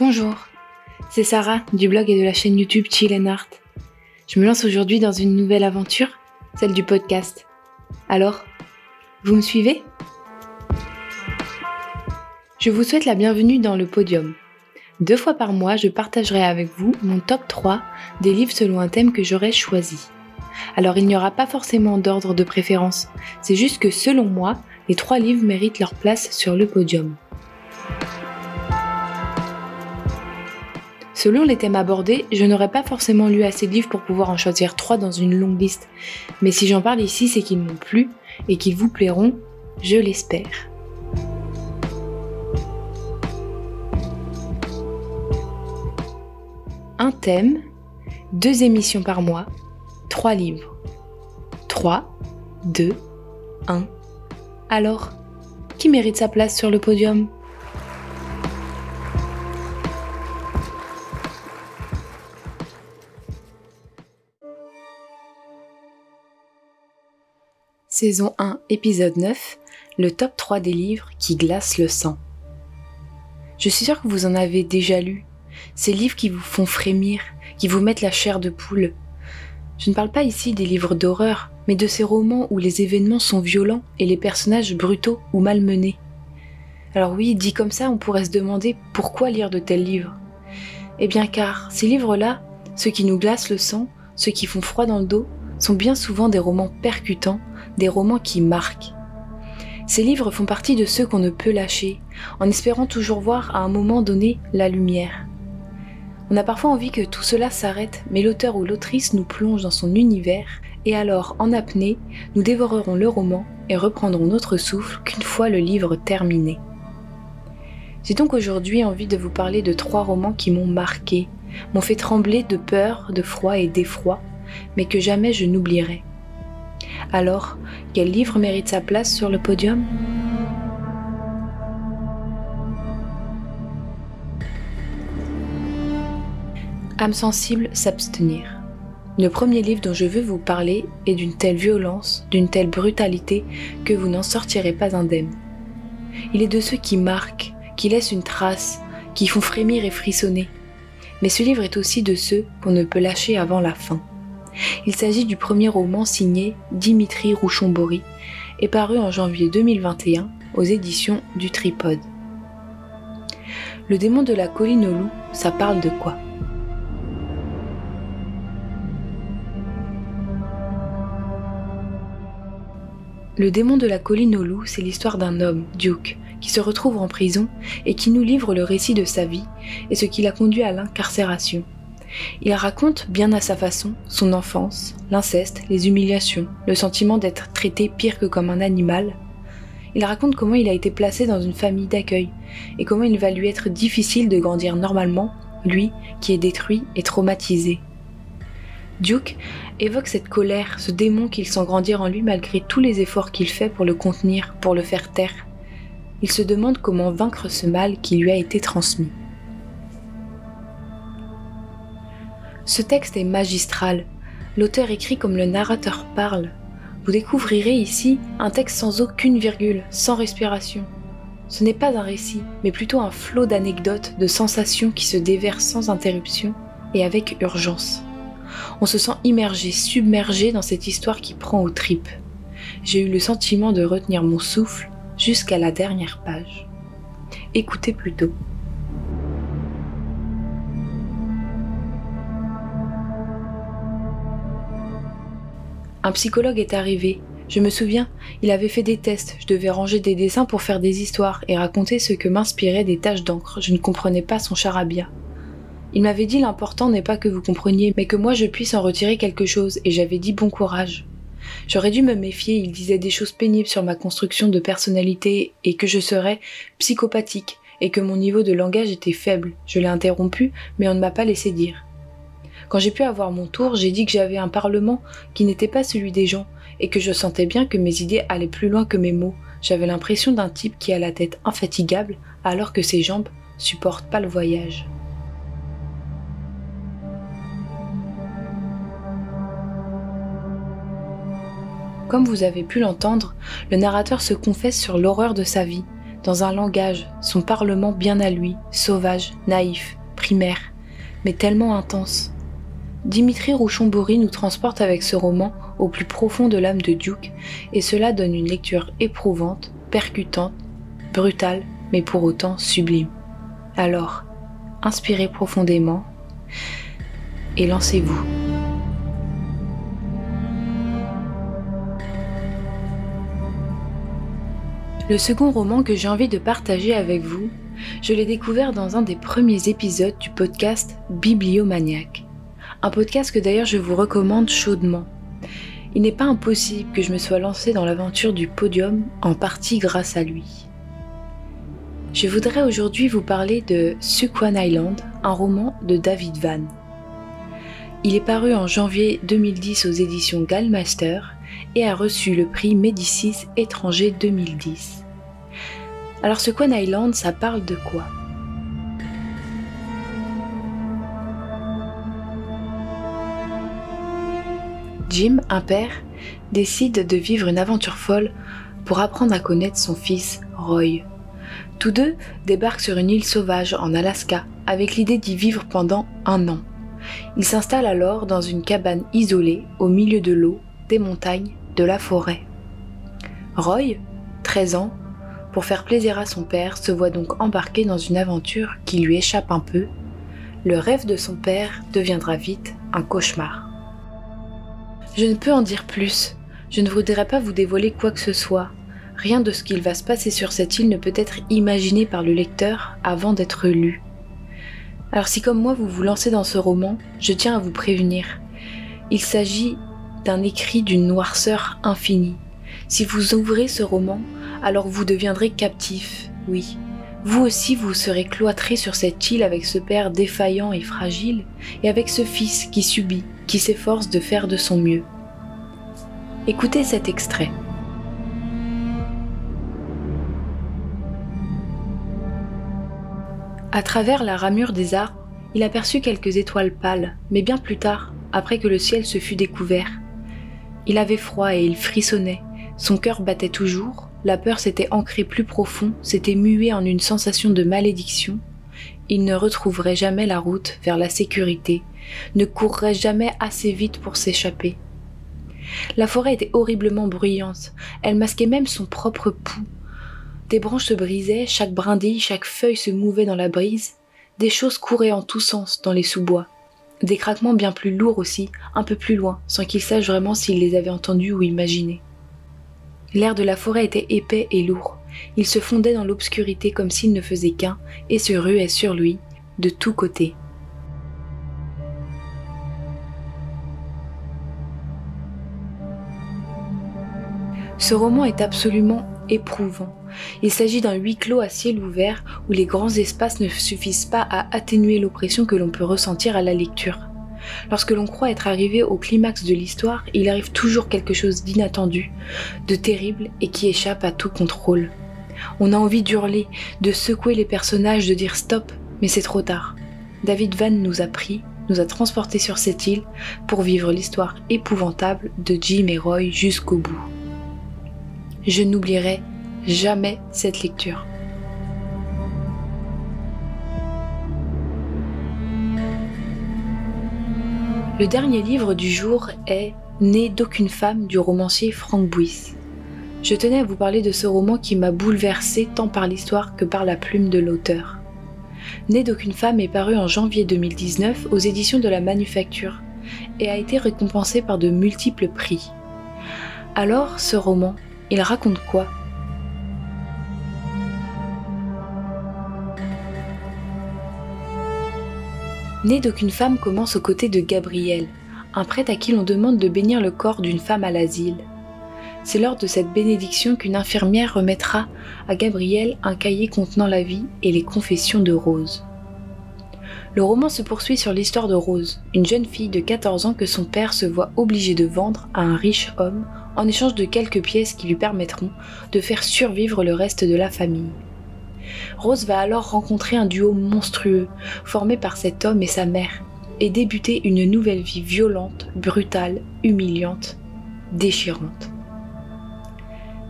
Bonjour, c'est Sarah du blog et de la chaîne YouTube Chill and Art. Je me lance aujourd'hui dans une nouvelle aventure, celle du podcast. Alors, vous me suivez? Je vous souhaite la bienvenue dans le podium. Deux fois par mois, je partagerai avec vous mon top 3 des livres selon un thème que j'aurais choisi. Alors il n'y aura pas forcément d'ordre de préférence, c'est juste que selon moi, les trois livres méritent leur place sur le podium. Selon les thèmes abordés, je n'aurais pas forcément lu assez de livres pour pouvoir en choisir trois dans une longue liste, mais si j'en parle ici, c'est qu'ils m'ont plu et qu'ils vous plairont, je l'espère. Un thème, deux émissions par mois, trois livres. 3, 2, 1. Alors, qui mérite sa place sur le podium? Saison 1, épisode 9, le top 3 des livres qui glacent le sang. Je suis sûre que vous en avez déjà lu. Ces livres qui vous font frémir, qui vous mettent la chair de poule. Je ne parle pas ici des livres d'horreur, mais de ces romans où les événements sont violents et les personnages brutaux ou malmenés. Alors oui, dit comme ça, on pourrait se demander pourquoi lire de tels livres. Eh bien car ces livres-là, ceux qui nous glacent le sang, ceux qui font froid dans le dos, sont bien souvent des romans percutants des romans qui marquent. Ces livres font partie de ceux qu'on ne peut lâcher, en espérant toujours voir à un moment donné la lumière. On a parfois envie que tout cela s'arrête, mais l'auteur ou l'autrice nous plonge dans son univers, et alors, en apnée, nous dévorerons le roman et reprendrons notre souffle qu'une fois le livre terminé. J'ai donc aujourd'hui envie de vous parler de trois romans qui m'ont marqué, m'ont fait trembler de peur, de froid et d'effroi, mais que jamais je n'oublierai. Alors, quel livre mérite sa place sur le podium? Âme sensible, s'abstenir. Le premier livre dont je veux vous parler est d'une telle violence, d'une telle brutalité, que vous n'en sortirez pas indemne. Il est de ceux qui marquent, qui laissent une trace, qui font frémir et frissonner. Mais ce livre est aussi de ceux qu'on ne peut lâcher avant la fin. Il s'agit du premier roman signé Dimitri Rouchon-Bory et paru en janvier 2021 aux éditions du Tripode. Le démon de la colline au loup, ça parle de quoi? Le démon de la colline au loup, c'est l'histoire d'un homme, Duke, qui se retrouve en prison et qui nous livre le récit de sa vie et ce qui l'a conduit à l'incarcération. Il raconte, bien à sa façon, son enfance, l'inceste, les humiliations, le sentiment d'être traité pire que comme un animal. Il raconte comment il a été placé dans une famille d'accueil et comment il va lui être difficile de grandir normalement, lui qui est détruit et traumatisé. Duke évoque cette colère, ce démon qu'il sent grandir en lui malgré tous les efforts qu'il fait pour le contenir, pour le faire taire. Il se demande comment vaincre ce mal qui lui a été transmis. Ce texte est magistral. L'auteur écrit comme le narrateur parle. Vous découvrirez ici un texte sans aucune virgule, sans respiration. Ce n'est pas un récit, mais plutôt un flot d'anecdotes, de sensations qui se déversent sans interruption et avec urgence. On se sent immergé, submergé dans cette histoire qui prend aux tripes. J'ai eu le sentiment de retenir mon souffle jusqu'à la dernière page. Écoutez plutôt. Un psychologue est arrivé. Je me souviens, il avait fait des tests, je devais ranger des dessins pour faire des histoires et raconter ce que m'inspiraient des taches d'encre. Je ne comprenais pas son charabia. Il m'avait dit l'important n'est pas que vous compreniez, mais que moi je puisse en retirer quelque chose, et j'avais dit bon courage. J'aurais dû me méfier, il disait des choses pénibles sur ma construction de personnalité et que je serais psychopathique et que mon niveau de langage était faible. Je l'ai interrompu, mais on ne m'a pas laissé dire. Quand j'ai pu avoir mon tour, j'ai dit que j'avais un parlement qui n'était pas celui des gens, et que je sentais bien que mes idées allaient plus loin que mes mots. J'avais l'impression d'un type qui a la tête infatigable, alors que ses jambes supportent pas le voyage. Comme vous avez pu l'entendre, le narrateur se confesse sur l'horreur de sa vie, dans un langage, son parlement bien à lui, sauvage, naïf, primaire, mais tellement intense. Dimitri Rouchon-Bory nous transporte avec ce roman au plus profond de l'âme de Duke, et cela donne une lecture éprouvante, percutante, brutale, mais pour autant sublime. Alors, inspirez profondément et lancez-vous. Le second roman que j'ai envie de partager avec vous, je l'ai découvert dans un des premiers épisodes du podcast Bibliomaniac. Un podcast que d'ailleurs je vous recommande chaudement. Il n'est pas impossible que je me sois lancée dans l'aventure du podium en partie grâce à lui. Je voudrais aujourd'hui vous parler de Suquan Island, un roman de David Van. Il est paru en janvier 2010 aux éditions Gallmeister et a reçu le prix Médicis étranger 2010. Alors ce Quan Island, ça parle de quoi? Jim, un père, décide de vivre une aventure folle pour apprendre à connaître son fils, Roy. Tous deux débarquent sur une île sauvage en Alaska avec l'idée d'y vivre pendant un an. Ils s'installent alors dans une cabane isolée au milieu de l'eau, des montagnes, de la forêt. Roy, 13 ans, pour faire plaisir à son père, se voit donc embarqué dans une aventure qui lui échappe un peu. Le rêve de son père deviendra vite un cauchemar. Je ne peux en dire plus. Je ne voudrais pas vous dévoiler quoi que ce soit. Rien de ce qu'il va se passer sur cette île ne peut être imaginé par le lecteur avant d'être lu. Alors si comme moi vous vous lancez dans ce roman, je tiens à vous prévenir. Il s'agit d'un écrit d'une noirceur infinie. Si vous ouvrez ce roman, alors vous deviendrez captif, oui. Vous aussi vous serez cloîtré sur cette île avec ce père défaillant et fragile, et avec ce fils qui subit, qui s'efforce de faire de son mieux. Écoutez cet extrait. À travers la ramure des arbres, il aperçut quelques étoiles pâles, mais bien plus tard, après que le ciel se fut découvert. Il avait froid et il frissonnait, son cœur battait toujours, la peur s'était ancrée plus profond, s'était muée en une sensation de malédiction. Il ne retrouverait jamais la route vers la sécurité, ne courrait jamais assez vite pour s'échapper. La forêt était horriblement bruyante, elle masquait même son propre pouls, des branches se brisaient, chaque brindille, chaque feuille se mouvait dans la brise. Des choses couraient en tous sens dans les sous-bois. Des craquements bien plus lourds aussi, un peu plus loin, sans qu'il sache vraiment s'il les avait entendus ou imaginés. L'air de la forêt était épais et lourd. Il se fondait dans l'obscurité comme s'il ne faisait qu'un et se ruait sur lui, de tous côtés. Ce roman est absolument éprouvant. Il s'agit d'un huis clos à ciel ouvert où les grands espaces ne suffisent pas à atténuer l'oppression que l'on peut ressentir à la lecture. Lorsque l'on croit être arrivé au climax de l'histoire, il arrive toujours quelque chose d'inattendu, de terrible et qui échappe à tout contrôle. On a envie d'hurler, de secouer les personnages, de dire stop, mais c'est trop tard. David Van nous a pris, nous a transportés sur cette île pour vivre l'histoire épouvantable de Jim et Roy jusqu'au bout. Je n'oublierai jamais cette lecture. Le dernier livre du jour est Né d'aucune femme du romancier Frank Buis. Je tenais à vous parler de ce roman qui m'a bouleversé tant par l'histoire que par la plume de l'auteur. Né d'aucune femme est paru en janvier 2019 aux éditions de la Manufacture et a été récompensé par de multiples prix. Alors, ce roman, il raconte quoi? Né d'aucune femme commence aux côtés de Gabriel, un prêtre à qui l'on demande de bénir le corps d'une femme à l'asile. C'est lors de cette bénédiction qu'une infirmière remettra à Gabriel un cahier contenant la vie et les confessions de Rose. Le roman se poursuit sur l'histoire de Rose, une jeune fille de 14 ans que son père se voit obligé de vendre à un riche homme en échange de quelques pièces qui lui permettront de faire survivre le reste de la famille. Rose va alors rencontrer un duo monstrueux, formé par cet homme et sa mère, et débuter une nouvelle vie violente, brutale, humiliante, déchirante.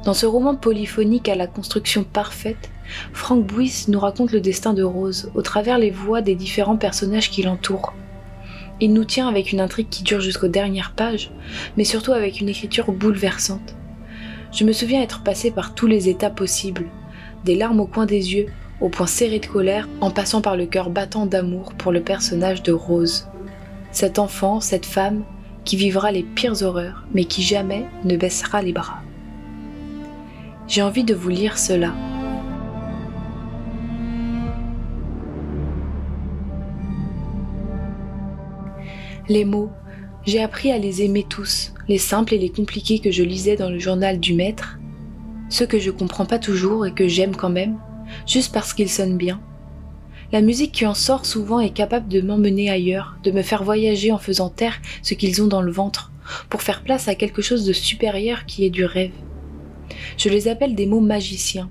Dans ce roman polyphonique à la construction parfaite, Frank Bouis nous raconte le destin de Rose au travers les voix des différents personnages qui l'entourent. Il nous tient avec une intrigue qui dure jusqu'aux dernières pages, mais surtout avec une écriture bouleversante. Je me souviens être passé par tous les états possibles, des larmes au coin des yeux, au point serré de colère, en passant par le cœur battant d'amour pour le personnage de Rose. Cet enfant, cette femme, qui vivra les pires horreurs, mais qui jamais ne baissera les bras. J'ai envie de vous lire cela. Les mots, j'ai appris à les aimer tous, les simples et les compliqués que je lisais dans le journal du maître, ceux que je comprends pas toujours et que j'aime quand même, juste parce qu'ils sonnent bien. La musique qui en sort souvent est capable de m'emmener ailleurs, de me faire voyager en faisant taire ce qu'ils ont dans le ventre, pour faire place à quelque chose de supérieur qui est du rêve. Je les appelle des mots magiciens.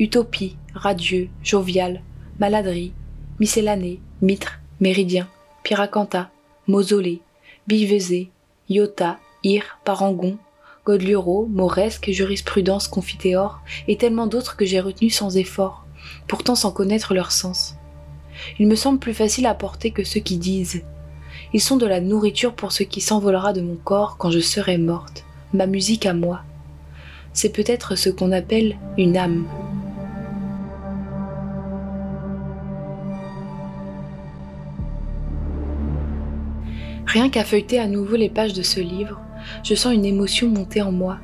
Utopie, radieux, jovial, maladrie, miscellanée, mitre, méridien, piracanta, mausolée, bivesé, iota, ir, parangon, Godluro, Mauresque, jurisprudence, confiteor, et tellement d'autres que j'ai retenus sans effort, pourtant sans connaître leur sens. Il me semble plus facile à porter que ceux qui disent. Ils sont de la nourriture pour ce qui s'envolera de mon corps quand je serai morte, ma musique à moi. C'est peut-être ce qu'on appelle une âme. Rien qu'à feuilleter à nouveau les pages de ce livre, je sens une émotion monter en moi.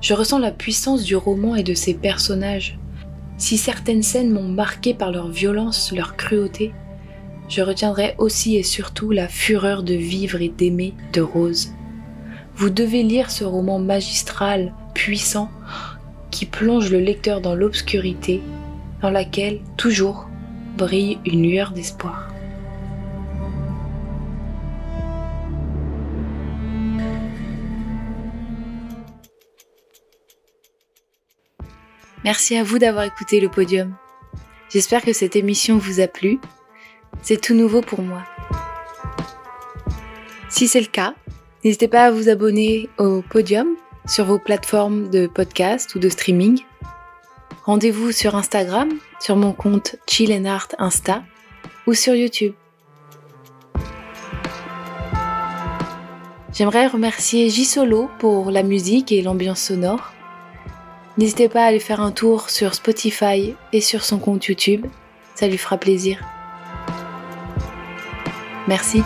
Je ressens la puissance du roman et de ses personnages. Si certaines scènes m'ont marqué par leur violence, leur cruauté, je retiendrai aussi et surtout la fureur de vivre et d'aimer de Rose. Vous devez lire ce roman magistral, puissant, qui plonge le lecteur dans l'obscurité, dans laquelle, toujours, brille une lueur d'espoir. Merci à vous d'avoir écouté le podium. J'espère que cette émission vous a plu. C'est tout nouveau pour moi. Si c'est le cas, n'hésitez pas à vous abonner au podium sur vos plateformes de podcast ou de streaming. Rendez-vous sur Instagram, sur mon compte Chill Art Insta ou sur YouTube. J'aimerais remercier J Solo pour la musique et l'ambiance sonore. N'hésitez pas à aller faire un tour sur Spotify et sur son compte YouTube, ça lui fera plaisir. Merci.